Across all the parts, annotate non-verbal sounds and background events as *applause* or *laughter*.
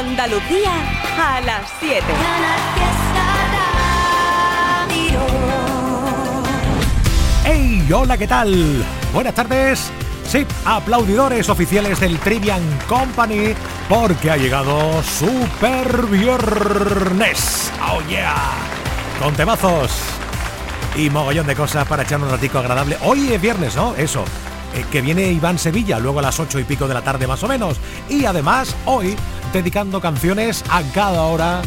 Andalucía a las 7. ¡Hey! Hola, ¿qué tal? Buenas tardes. Sí, aplaudidores oficiales del Trivian Company porque ha llegado Super Viernes. ¡Oh yeah! Con temazos y mogollón de cosas para echar un ratico agradable. Hoy es viernes, ¿no? Eso. Eh, que viene Iván Sevilla, luego a las ocho y pico de la tarde más o menos. Y además, hoy, dedicando canciones a cada hora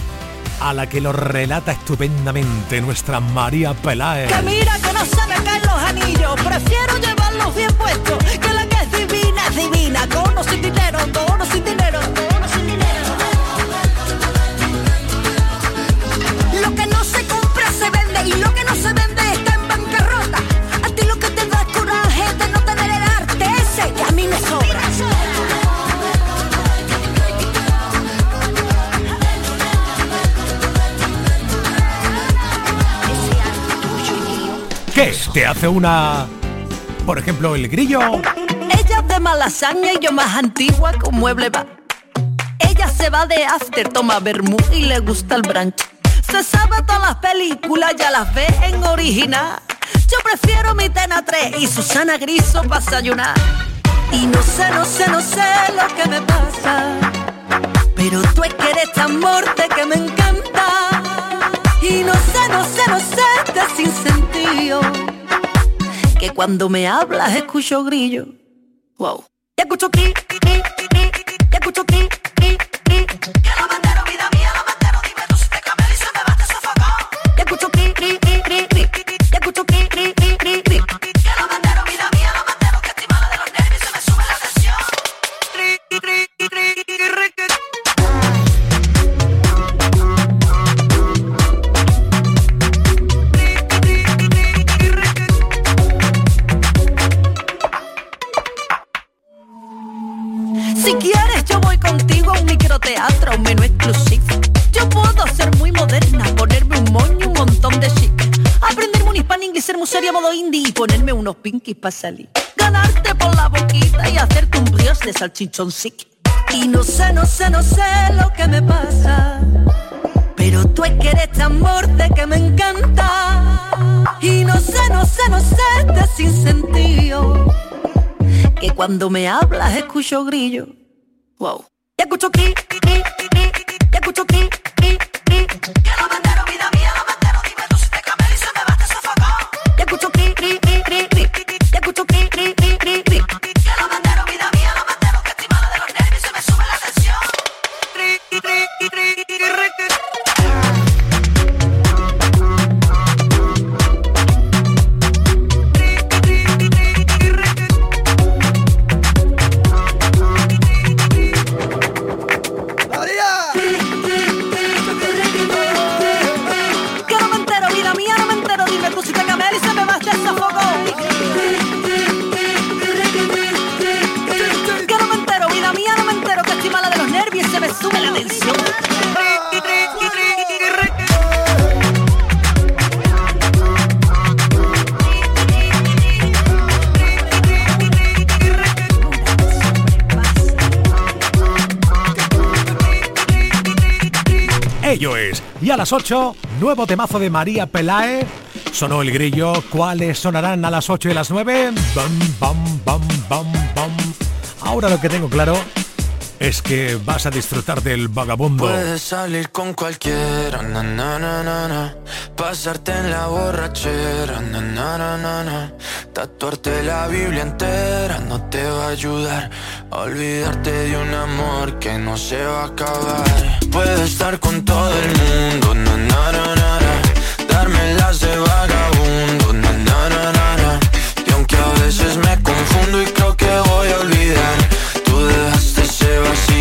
a la que lo relata estupendamente nuestra María Peláez. Que mira que no se me caen los anillos, prefiero llevarlos bien puestos, que la que es divina es divina, con o sin dinero, con o sin dinero, con o sin dinero. Lo que no se compra se vende y lo que no se vende está en bancarrota. A ti lo que te da coraje de no tener el arte ese que a mí me sobra. ¿Qué? ¿Te hace una... por ejemplo, el grillo? Ella es de malasaña y yo más antigua con mueble va. Ella se va de after, toma vermú y le gusta el brunch. Se sabe todas las películas, ya las ve en original. Yo prefiero mi Tena 3 y Susana Griso para desayunar. Y no sé, no sé, no sé lo que me pasa. Pero tú es que eres tan morte que me encanta. Y no sé, no sé, no sé de sin sentido. Que cuando me hablas escucho grillo. Wow. Y escucho ki, ki, ki, y escucho ki, ki, ki. Para salir. Ganarte por la boquita y hacerte un brioche de salchichón sick. Y no sé, no sé, no sé lo que me pasa. Pero tú es que eres tan borde que me encanta. Y no sé, no sé, no sé de sin sentido que cuando me hablas escucho grillo. Wow. Y escucho ki, Ello es. Y a las 8, nuevo temazo de María Pelae. Sonó el grillo. ¿Cuáles sonarán a las 8 y las 9? Bam, bam, bam, bam, bam. Ahora lo que tengo claro es que vas a disfrutar del vagabundo. Puedes salir con cualquiera, na, na, na, pasarte en la borrachera, tatuarte la Biblia entera no te va a ayudar a olvidarte de un amor que no se va a acabar. Puedes estar con todo el mundo, darme las de vagabundo, y aunque a veces me confundo y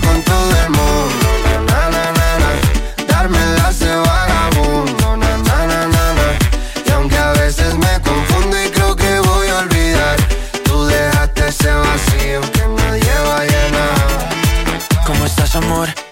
Con todo el mundo,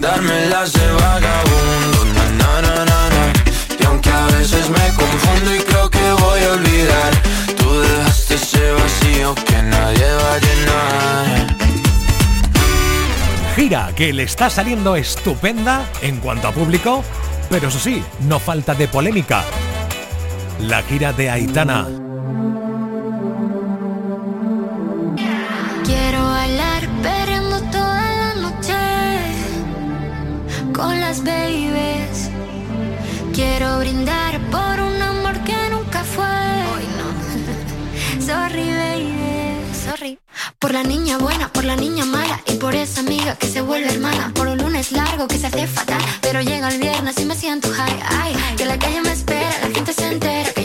darme las de vagabundo, na na na na. Y aunque a veces me confundo y creo que voy a olvidar, tú dejaste ese vacío que nadie va a llenar. Gira que le está saliendo estupenda en cuanto a público, pero eso sí, no falta de polémica. La gira de Aitana. Por un amor que nunca fue. *laughs* Sorry, baby, sorry. Por la niña buena, por la niña mala y por esa amiga que se vuelve hermana. Por un lunes largo que se hace fatal, pero llega el viernes y me siento high. Ay, que la calle me espera, la gente se entera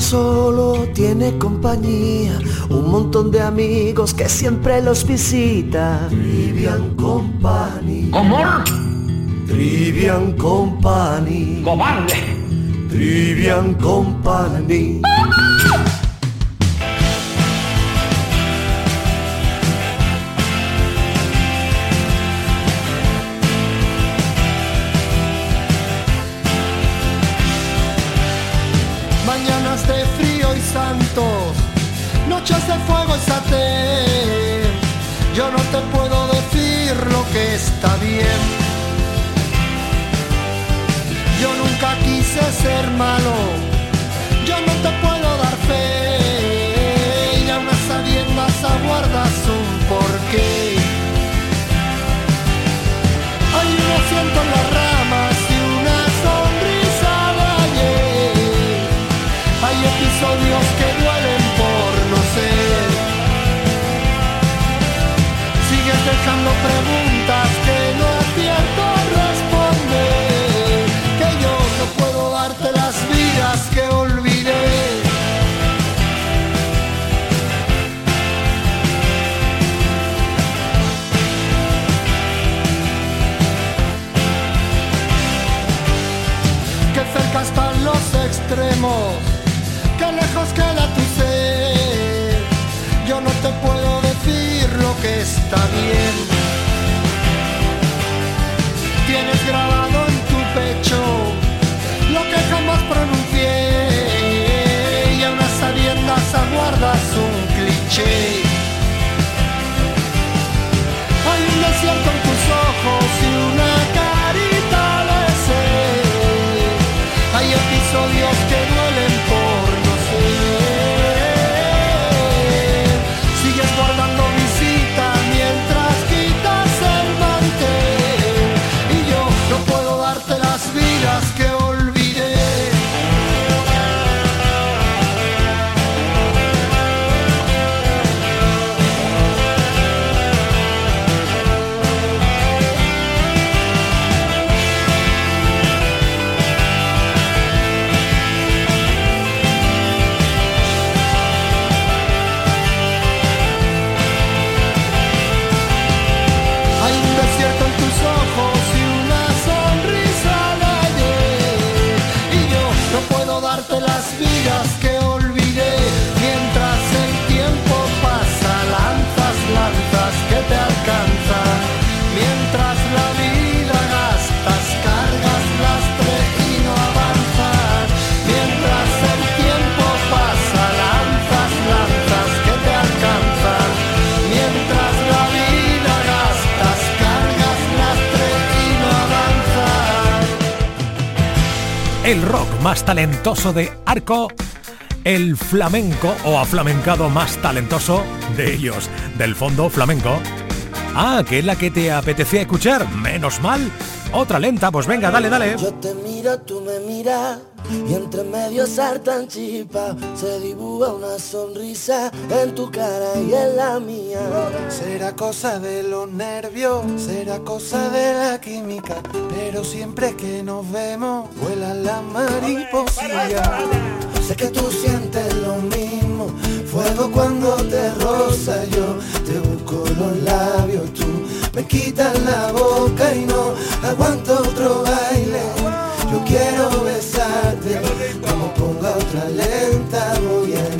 Solo, tiene compañía, un montón de amigos que siempre los visita. Trivian Company. ¿Cómo? Trivian Company. ¡Cobarde! Trivian Company. El rock más talentoso de Arco, el flamenco o aflamencado más talentoso de ellos, del fondo flamenco. Ah, que es la que te apetecía escuchar, menos mal. Otra lenta, pues venga, dale, dale. Yo te miro, tú me miras y entre medio saltan chispas. Se dibuja una sonrisa en tu cara y en la mía. Será cosa de los nervios, será cosa de la química, pero siempre que nos vemos vuelan las mariposillas. Sé que tú sientes lo mismo, fuego cuando te roza yo, te busco los labios, tú me quitas la boca y no aguanto otro baile. Yo quiero besarte, como ponga otra lenta voy a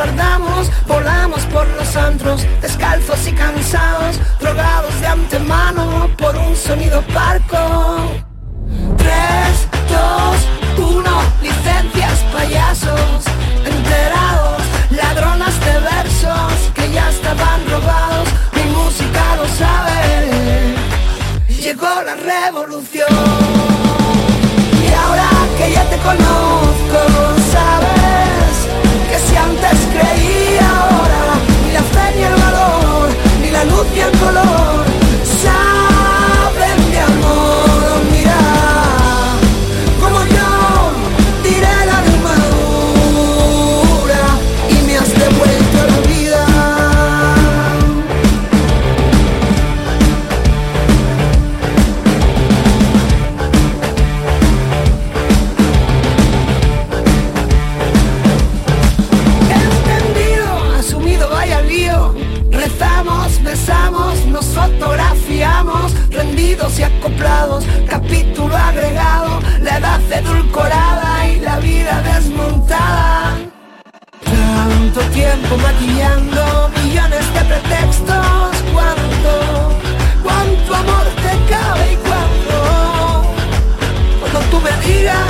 verdad. nos fotografiamos, rendidos y acoplados, capítulo agregado, la edad edulcorada y la vida desmontada. Tanto tiempo maquillando millones de pretextos, cuánto, cuánto amor te cabe y cuánto, cuando tú me digas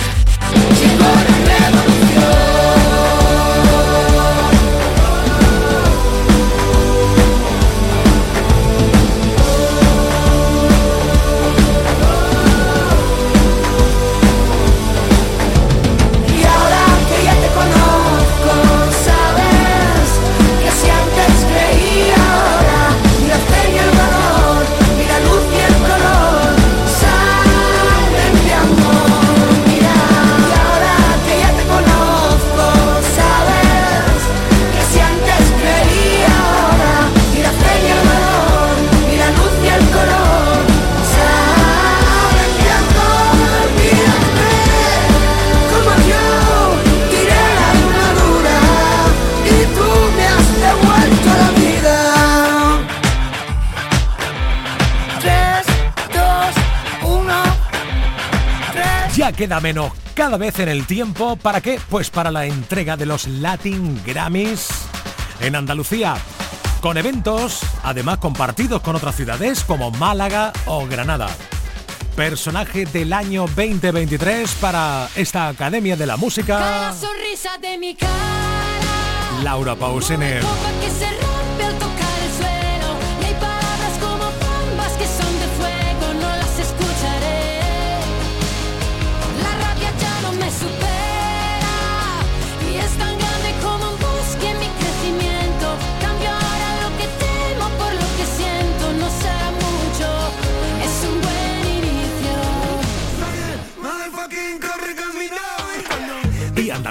Queda menos cada vez en el tiempo. ¿Para qué? Pues para la entrega de los Latin Grammys en Andalucía. Con eventos, además compartidos con otras ciudades como Málaga o Granada. Personaje del año 2023 para esta Academia de la Música. Laura Pausini.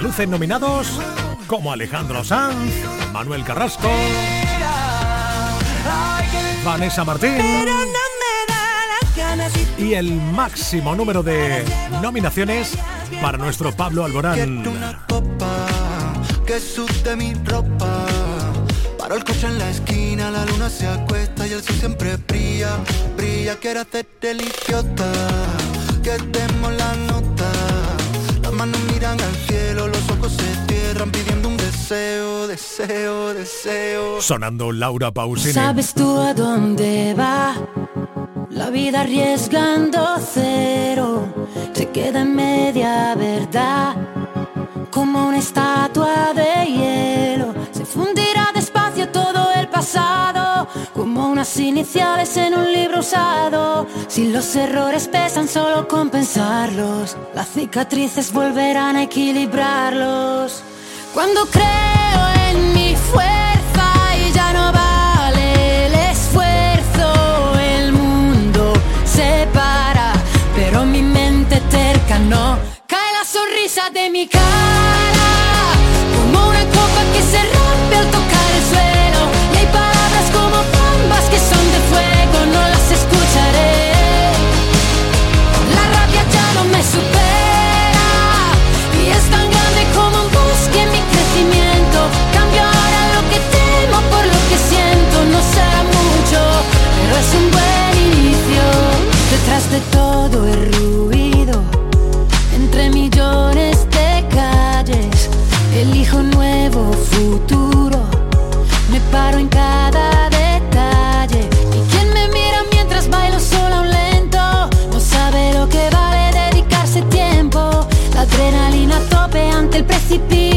Luces nominados como Alejandro Sanz, Manuel Carrasco, Vanessa Martín y el máximo número de nominaciones para nuestro Pablo Alborán. Que sude mi ropa. Paro el coche en la esquina, la luna se acuesta y el sol siempre brilla, brilla. Quiero hacer el idiota, que demos la nota. Las manos miran al cielo, los ojos se cierran pidiendo un deseo, deseo, deseo. Sonando Laura Pausini. ¿Sabes tú a dónde va? La vida arriesgando cero se queda en media verdad, como una estatua de hielo. Se fundirá despacio todo el pasado, como unas iniciales en un libro usado. Si los errores pesan, solo compensarlos. Las cicatrices volverán a equilibrarlos. Cuando creo en mi fuerza y ya no vale el esfuerzo, el mundo se para, pero mi mente terca no. Cae la sonrisa de mi cara, como una copa que se de todo el ruido, entre millones de calles, elijo un nuevo futuro. Me paro en cada detalle. Y quien me mira mientras bailo sola un lento, no sabe lo que vale dedicarse tiempo. La adrenalina tope ante el precipicio.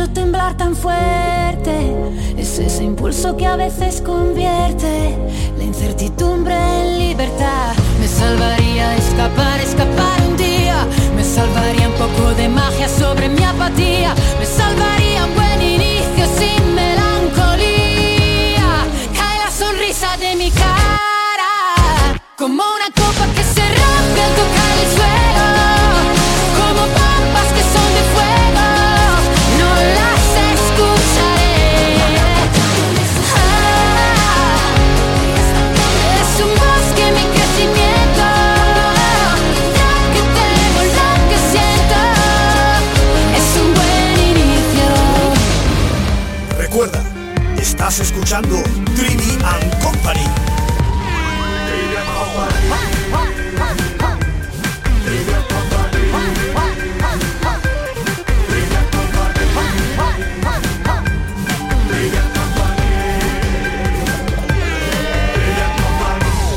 Hecho temblar tan fuerte? Es ese impulso que a veces convierte la incertidumbre en libertad. Me salvaría escapar, escapar un día. Me salvaría un poco de magia sobre mi apatía. Me salvaría un buen inicio sin melancolía. Cae la sonrisa de mi cara como una copa que se rompe al tocar escuchando Trivi and Company.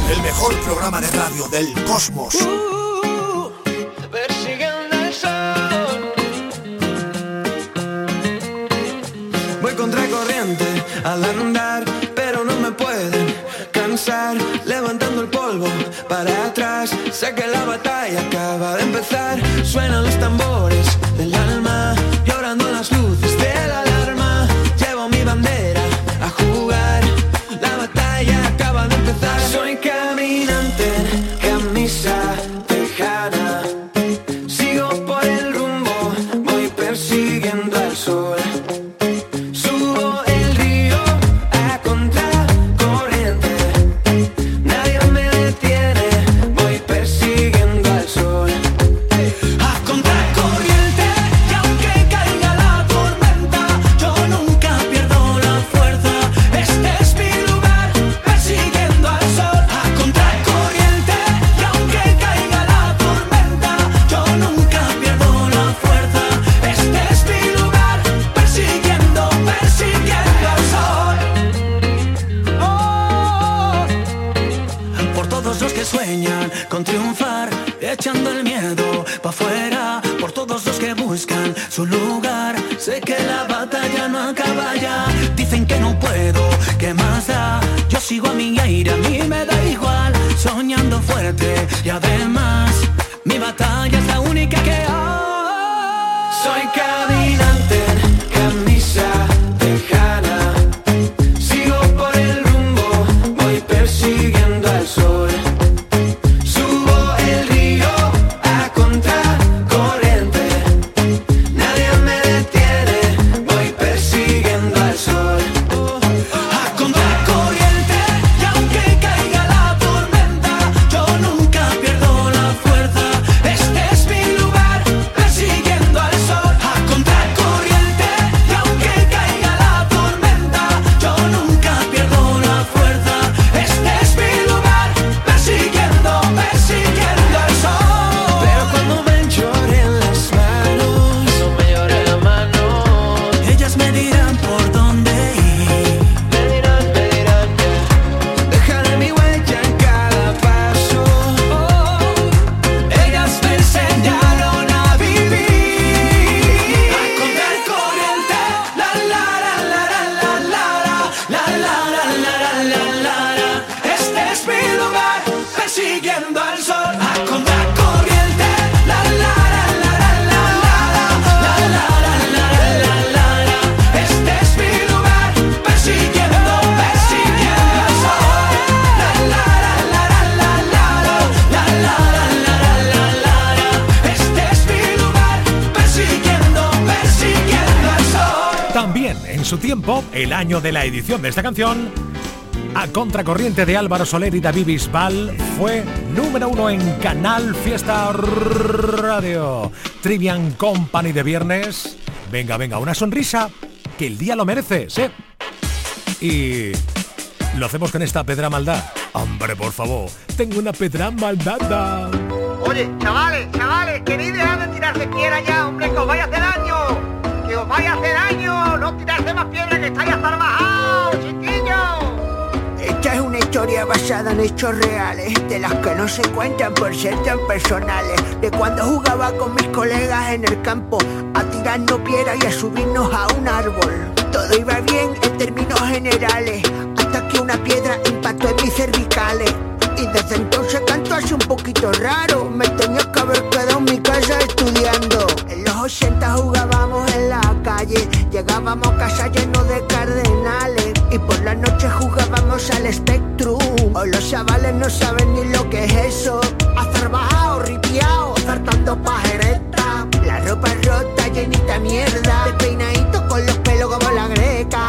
El mejor programa de radio del cosmos. Al andar, pero no me pueden cansar. Levantando el polvo para atrás. Sé que la batalla acaba de empezar. Suenan los tambores su tiempo, el año de la edición de esta canción, a contracorriente de Álvaro Soler y David Bisbal, fue número uno en Canal Fiesta Radio. Trivian Company de viernes. Venga, venga, una sonrisa que el día lo merece, ¿sí? Y lo hacemos con esta pedra maldad. Hombre, por favor, tengo una pedra maldada. Oye, chavales, chavales, queréis dejar de tirarse piedra ya, hombre, que. Que os hacer daño. No tirarse más piedra que estáis hasta chiquillos. Esta es una historia basada en hechos reales, de las que no se cuentan por ser tan personales. De cuando jugaba con mis colegas en el campo, a tirarnos piedras y a subirnos a un árbol. Todo iba bien en términos generales, hasta que una piedra impactó en mis cervicales. Y desde entonces canto así un poquito raro, me tenía que haber quedado en mi casa estudiando. En los 80 jugábamos en la llegábamos a casa llenos de cardenales. Y por la noche jugábamos al Spectrum. Hoy los chavales no saben ni lo que es eso. Hacer bajado, ripiao, saltando pajereta. La ropa rota, llenita de mierda. Despeinadito con los pelos como la greca.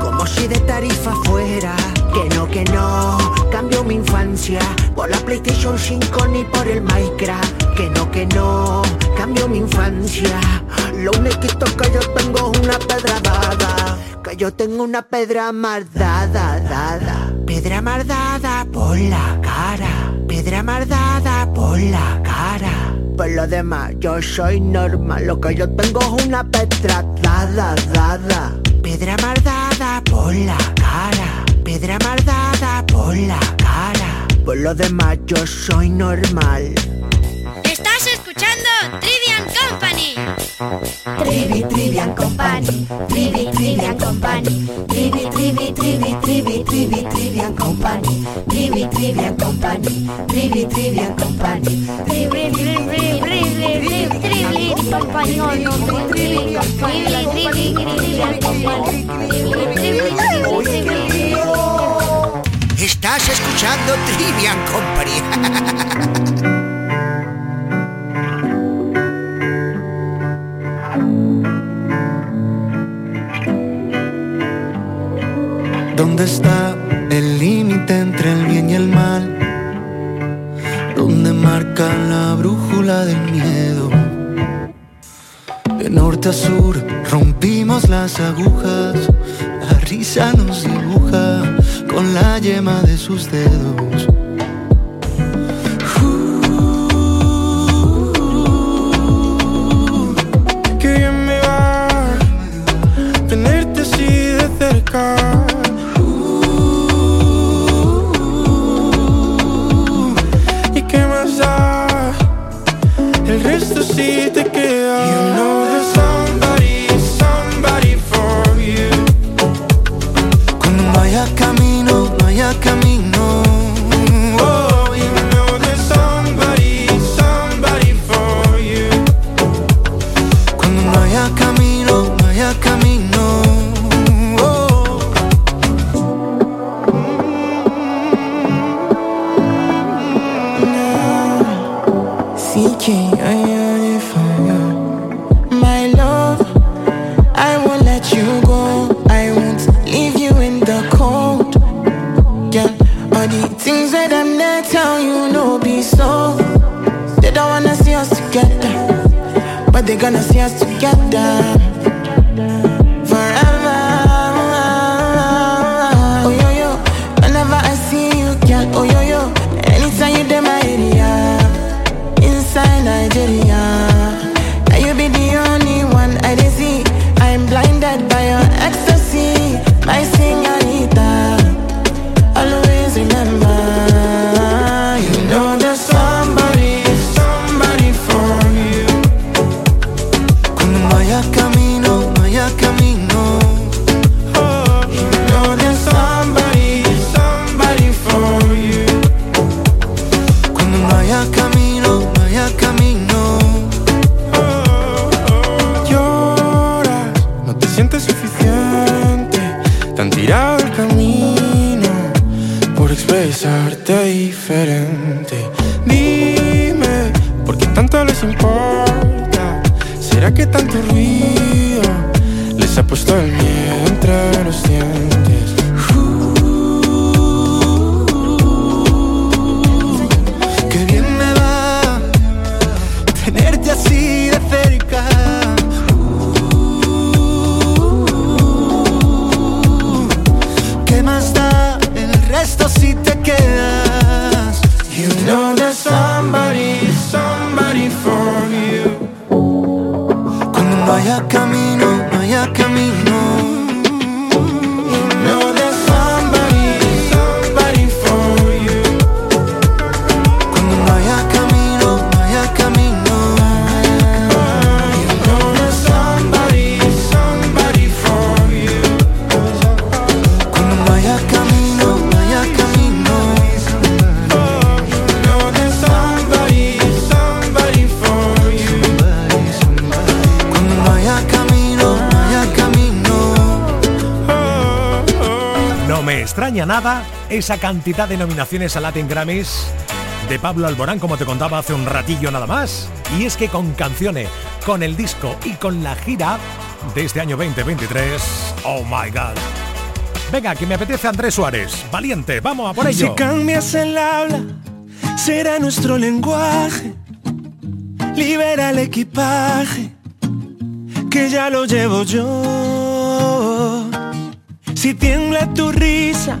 Como si de tarifa fuera. Que no, que no. Cambio mi infancia. Por la PlayStation 5 ni por el Minecraft. Que no, que no. Cambio mi infancia. Lo único que yo tengo es una pedra dada. Que yo tengo una pedra mardada, dada. Pedra mardada por la cara. Pedra mardada por la cara. Por lo demás, yo soy normal. Lo que yo tengo es una pedra dada, dada. Pedra mardada por la cara. Pedra mardada por la cara. Por lo demás, yo soy normal. Estás escuchando Trivian Company. Trivi, Trivian Company. Trivi, Trivian Company. Trivi, Trivi, Trivi, Trivi, Trivi, Trivian Company. Trivi, Trivian Company. Trivi, Trivian Company. Trivi, Trivi, Trivi, Trivi, Trivi. Trivi, Trivi, Trivi, Trivian Company. Trivi, Trivi, Trivi, Estás escuchando Trivian Company. ¿Dónde está el límite entre el bien y el mal? ¿Dónde marca la brújula del miedo? De norte a sur rompimos las agujas, la risa nos dibuja con la yema de sus dedos. Que bien extraña nada esa cantidad de nominaciones a Latin Grammys de Pablo Alborán, como te contaba hace un ratillo nada más. Y es que con canciones, con el disco y con la gira de este año 2023, oh my god. Venga, que me apetece Andrés Suárez. Valiente, vamos a por ello. Si cambias el habla, será nuestro lenguaje. Libera el equipaje, que ya lo llevo yo. Si tiembla tu risa,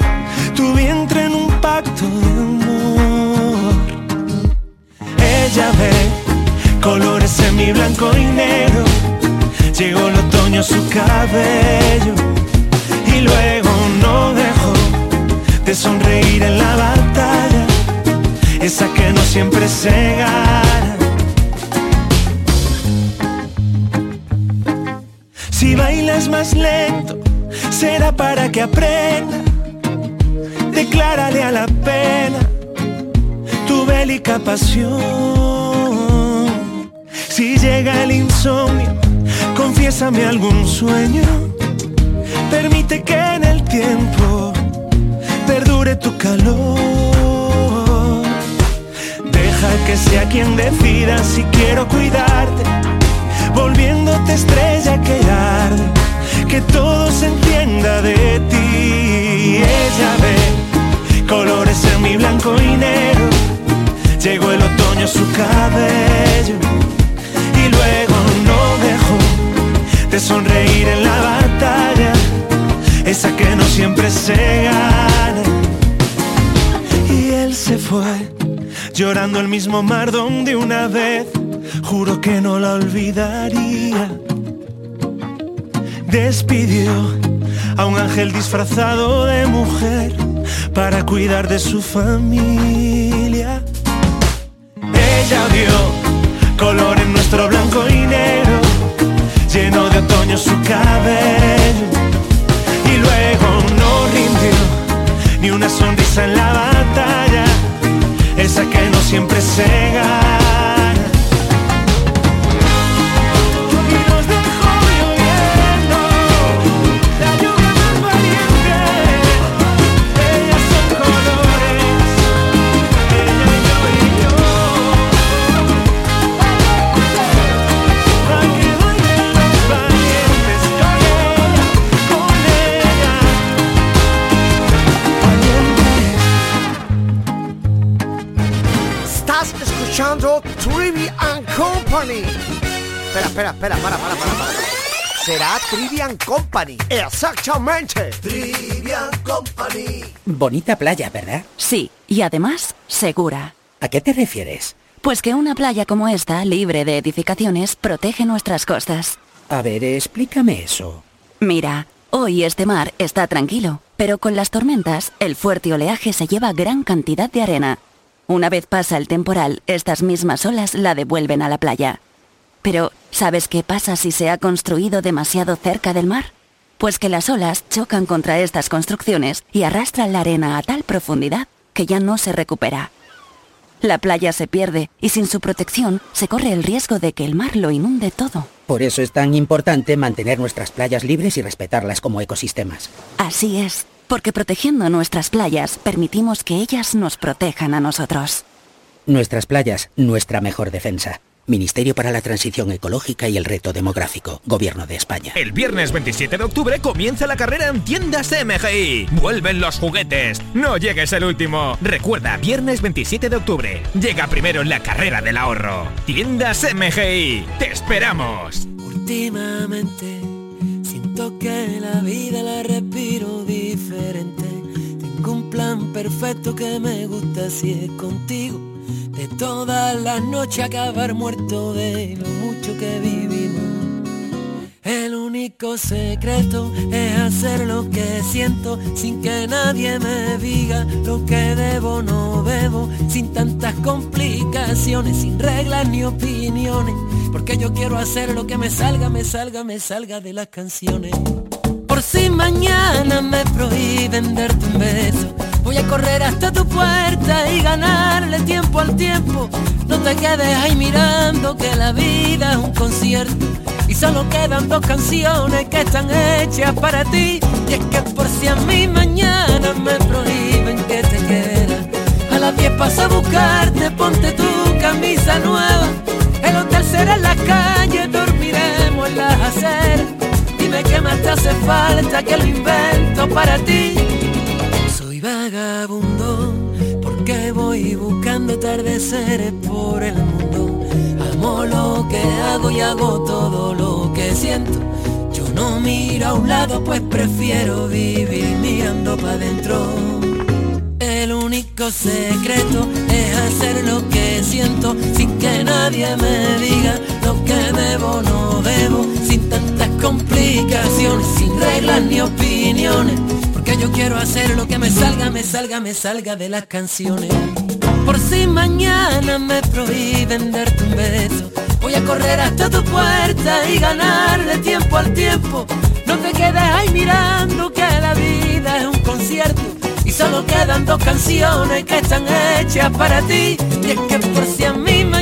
mi blanco y negro, llegó el otoño su cabello y luego no dejó de sonreír en la batalla, esa que no siempre se gana. Si bailas más lento, será para que aprenda. Declárale a la pena tu bélica pasión. Si llega el insomnio, confiésame algún sueño. Permite que en el tiempo perdure tu calor. Deja que sea quien decida si quiero cuidarte, volviéndote estrella que arde, que todo se entienda de ti. Ella ve colores en mi blanco y negro, llegó el otoño su cabello y luego no dejó de sonreír en la batalla, esa que no siempre se gana. Y él se fue, llorando el mismo mar donde una vez juro que no la olvidaría. Despidió a un ángel disfrazado de mujer para cuidar de su familia. Ella vio color Y luego no rindió ni una sonrisa en la batalla, esa que no siempre se gana. Espera, espera, espera, para, para, para, para. Será Trivian Company. Exactamente. Trivian Company. Bonita playa, ¿verdad? Sí, y además segura. ¿A qué te refieres? Pues que una playa como esta, libre de edificaciones, protege nuestras costas. A ver, explícame eso. Mira, hoy este mar está tranquilo, pero con las tormentas, el fuerte oleaje se lleva gran cantidad de arena. Una vez pasa el temporal, estas mismas olas la devuelven a la playa. Pero, ¿sabes qué pasa si se ha construido demasiado cerca del mar? Pues que las olas chocan contra estas construcciones y arrastran la arena a tal profundidad que ya no se recupera. La playa se pierde y sin su protección se corre el riesgo de que el mar lo inunde todo. Por eso es tan importante mantener nuestras playas libres y respetarlas como ecosistemas. Así es, porque protegiendo nuestras playas permitimos que ellas nos protejan a nosotros. Nuestras playas, nuestra mejor defensa. Ministerio para la Transición Ecológica y el Reto Demográfico, Gobierno de España. El viernes 27 de octubre comienza la carrera en tiendas MGI. Vuelven los juguetes. No llegues el último. Recuerda, viernes 27 de octubre. Llega primero en la carrera del ahorro. Tiendas MGI. Te esperamos. Últimamente siento que la vida la respiro diferente. Tengo un plan perfecto que me gusta si es contigo. De todas las noches acabar muerto de lo mucho que vivimos. El único secreto es hacer lo que siento sin que nadie me diga lo que debo no debo, sin tantas complicaciones, sin reglas ni opiniones, porque yo quiero hacer lo que me salga, me salga, me salga de las canciones. Por si mañana me prohíben darte un beso, voy a correr hasta tu puerta y ganarle tiempo al tiempo. No te quedes ahí mirando que la vida es un concierto y solo quedan dos canciones que están hechas para ti. Y es que por si a mí mañana me prohíben que te quieras, a las 10 paso a buscarte, ponte tu camisa nueva. El hotel será en la calle, dormiremos en las aceras. Dime qué más te hace falta que lo invento para ti. Vagabundo porque voy buscando atardeceres por el mundo. amo lo que hago y hago todo lo que siento. Yo no miro a un lado, pues prefiero vivir mirando para adentro. El único secreto es hacer lo que siento sin que nadie me diga lo que debo no debo, sin tantas complicaciones, sin reglas ni opiniones, porque yo quiero hacer lo que me salga, me salga, me salga de las canciones. Por si mañana me prohíben darte un beso, voy a correr hasta tu puerta y ganarle tiempo al tiempo. No te quedes ahí mirando que la vida es un concierto y solo quedan dos canciones que están hechas para ti. Y es que por si a mí mañana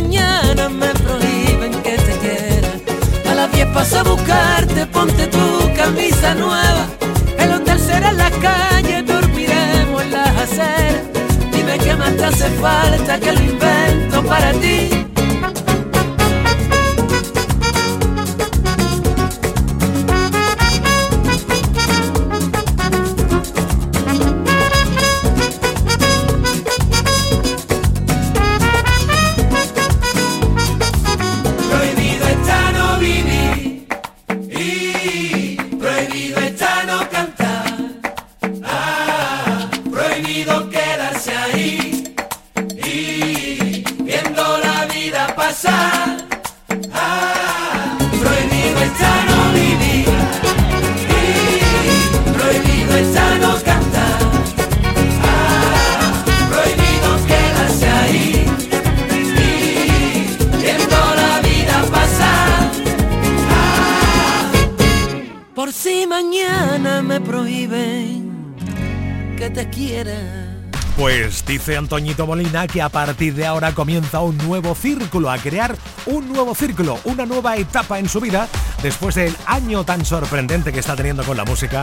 Antoñito Molina que a partir de ahora comienza un nuevo círculo, a crear un nuevo círculo, una nueva etapa en su vida, después del año tan sorprendente que está teniendo con la música,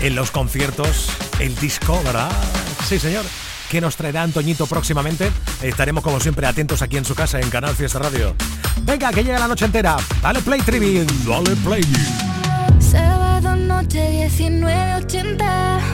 en los conciertos, el disco, ¿verdad? Sí, señor. ¿Qué nos traerá Antoñito próximamente? Estaremos como siempre atentos aquí en su casa, en Canal Fiesta Radio. Venga, que llega la noche entera. Dale play, Trivi. Dale play. Sábado noche 19.80 Tengo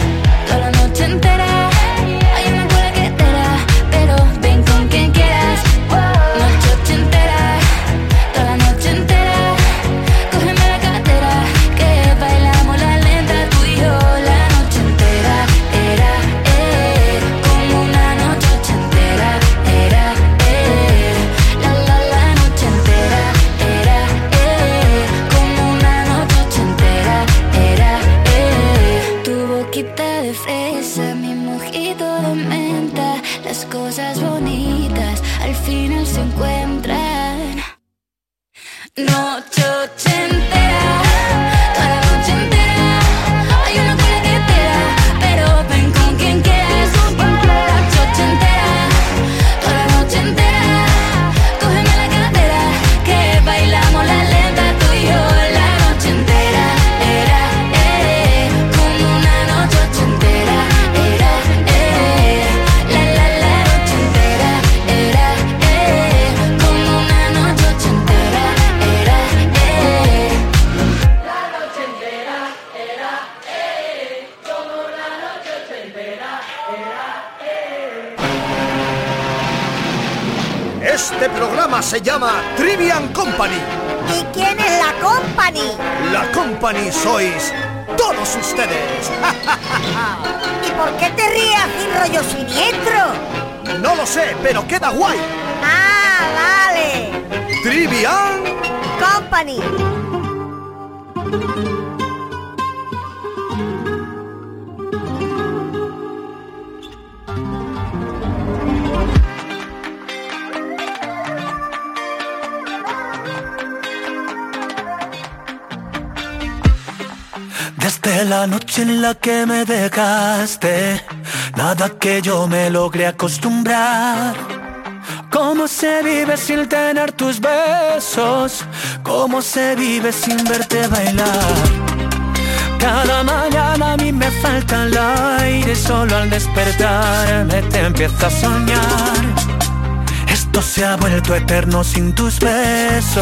noche acostumbrar. ¿Cómo se vive sin tener tus besos? ¿Cómo se vive sin verte bailar? Cada mañana a mí me falta el aire, solo al despertarme te empiezo a soñar. Esto se ha vuelto eterno sin tus besos.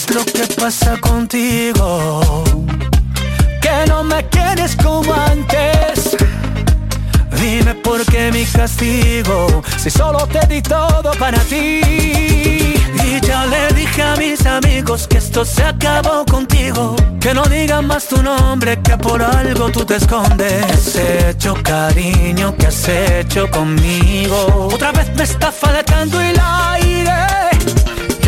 ¡Ey! ¿Qué es lo que pasa contigo? Que no me quieres como antes. Dime por qué mi castigo, si solo te di todo para ti. Y ya le dije a mis amigos que esto se acabó contigo. Que no digan más tu nombre, que por algo tú te escondes. ¿Qué has hecho, cariño? ¿Qué has hecho conmigo? Otra vez me está faltando el aire.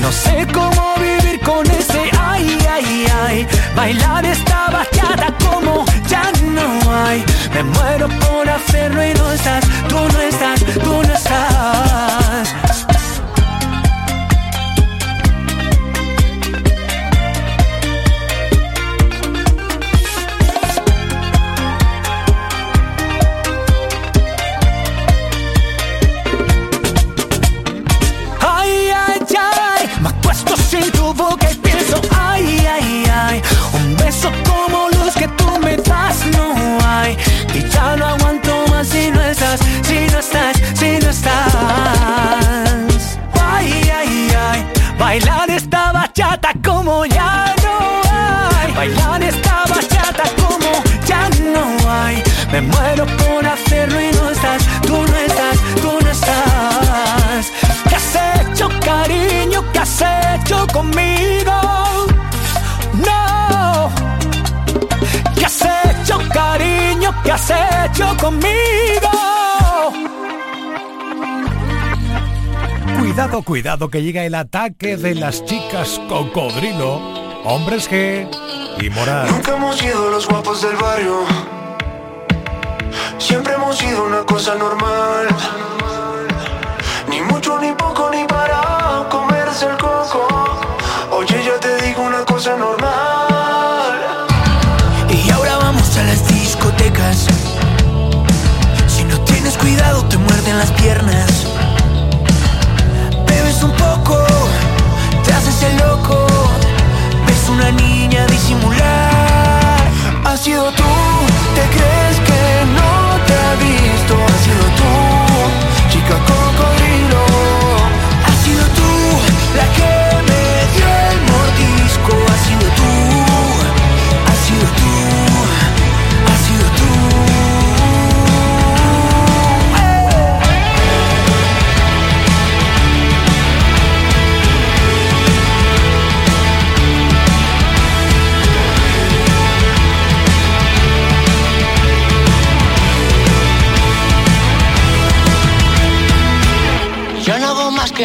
No sé cómo vivir con ese, ay, ay, ay. Bailar esta bachata como ya no hay. Me muero por hacerlo y no estás, tú no estás, tú no estás. Que llega el ataque de las chicas cocodrilo, hombres G y moral. Nunca hemos sido los guapos del barrio. Siempre hemos sido una cosa normal. Disimular. Ha sido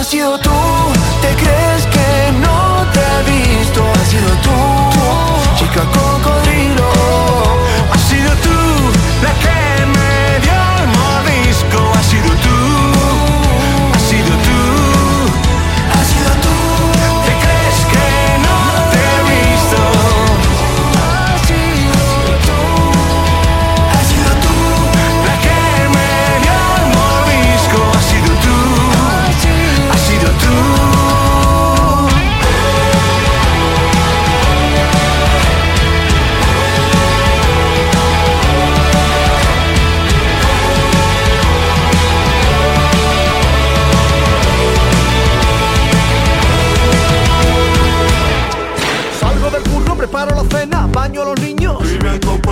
Has sido tú, ¿te crees que no te he visto? Has sido tú, chica cocodrilo. Has sido tú la que me dio el mordisco. Has sido tú,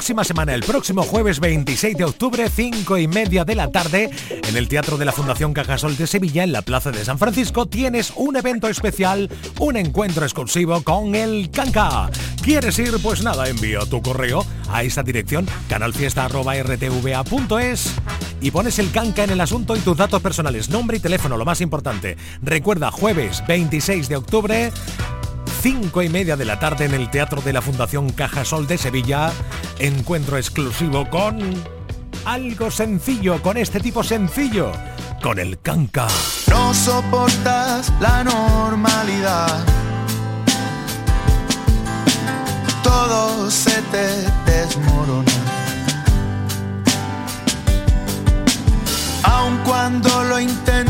Próxima semana, el próximo jueves 26 de octubre, 5 y media de la tarde, en el Teatro de la Fundación Cajasol de Sevilla, en la Plaza de San Francisco, tienes un evento especial, un encuentro exclusivo con el Canca. ¿Quieres ir? Pues nada, envía tu correo a esta dirección, canalfiesta.rtva.es y pones el canca en el asunto y tus datos personales, nombre y teléfono, lo más importante. Recuerda, jueves 26 de octubre, 5 y media de la tarde en el Teatro de la Fundación Cajasol de Sevilla, encuentro exclusivo con algo sencillo, con este tipo sencillo, con el canca. No soportas la normalidad. Todo se te desmorona. Aun cuando lo intento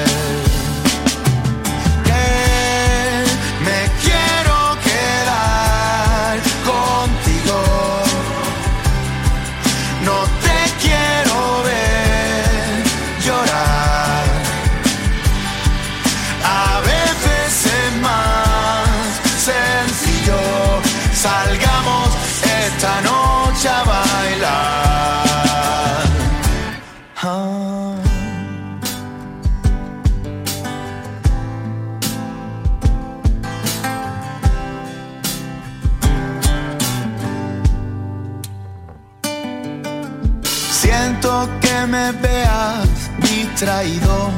Siento que me veas distraído.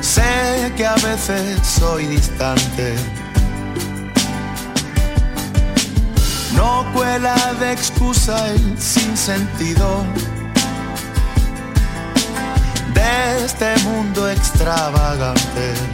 Sé que a veces soy distante. No cuela de excusa el sinsentido de este mundo extravagante.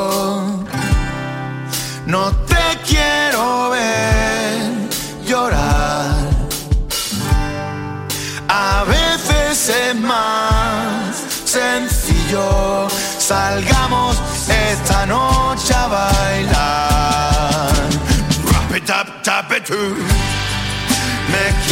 No te quiero ver llorar. A veces es más sencillo. Salgamos esta noche a bailar. Rap it up, tap it too. Me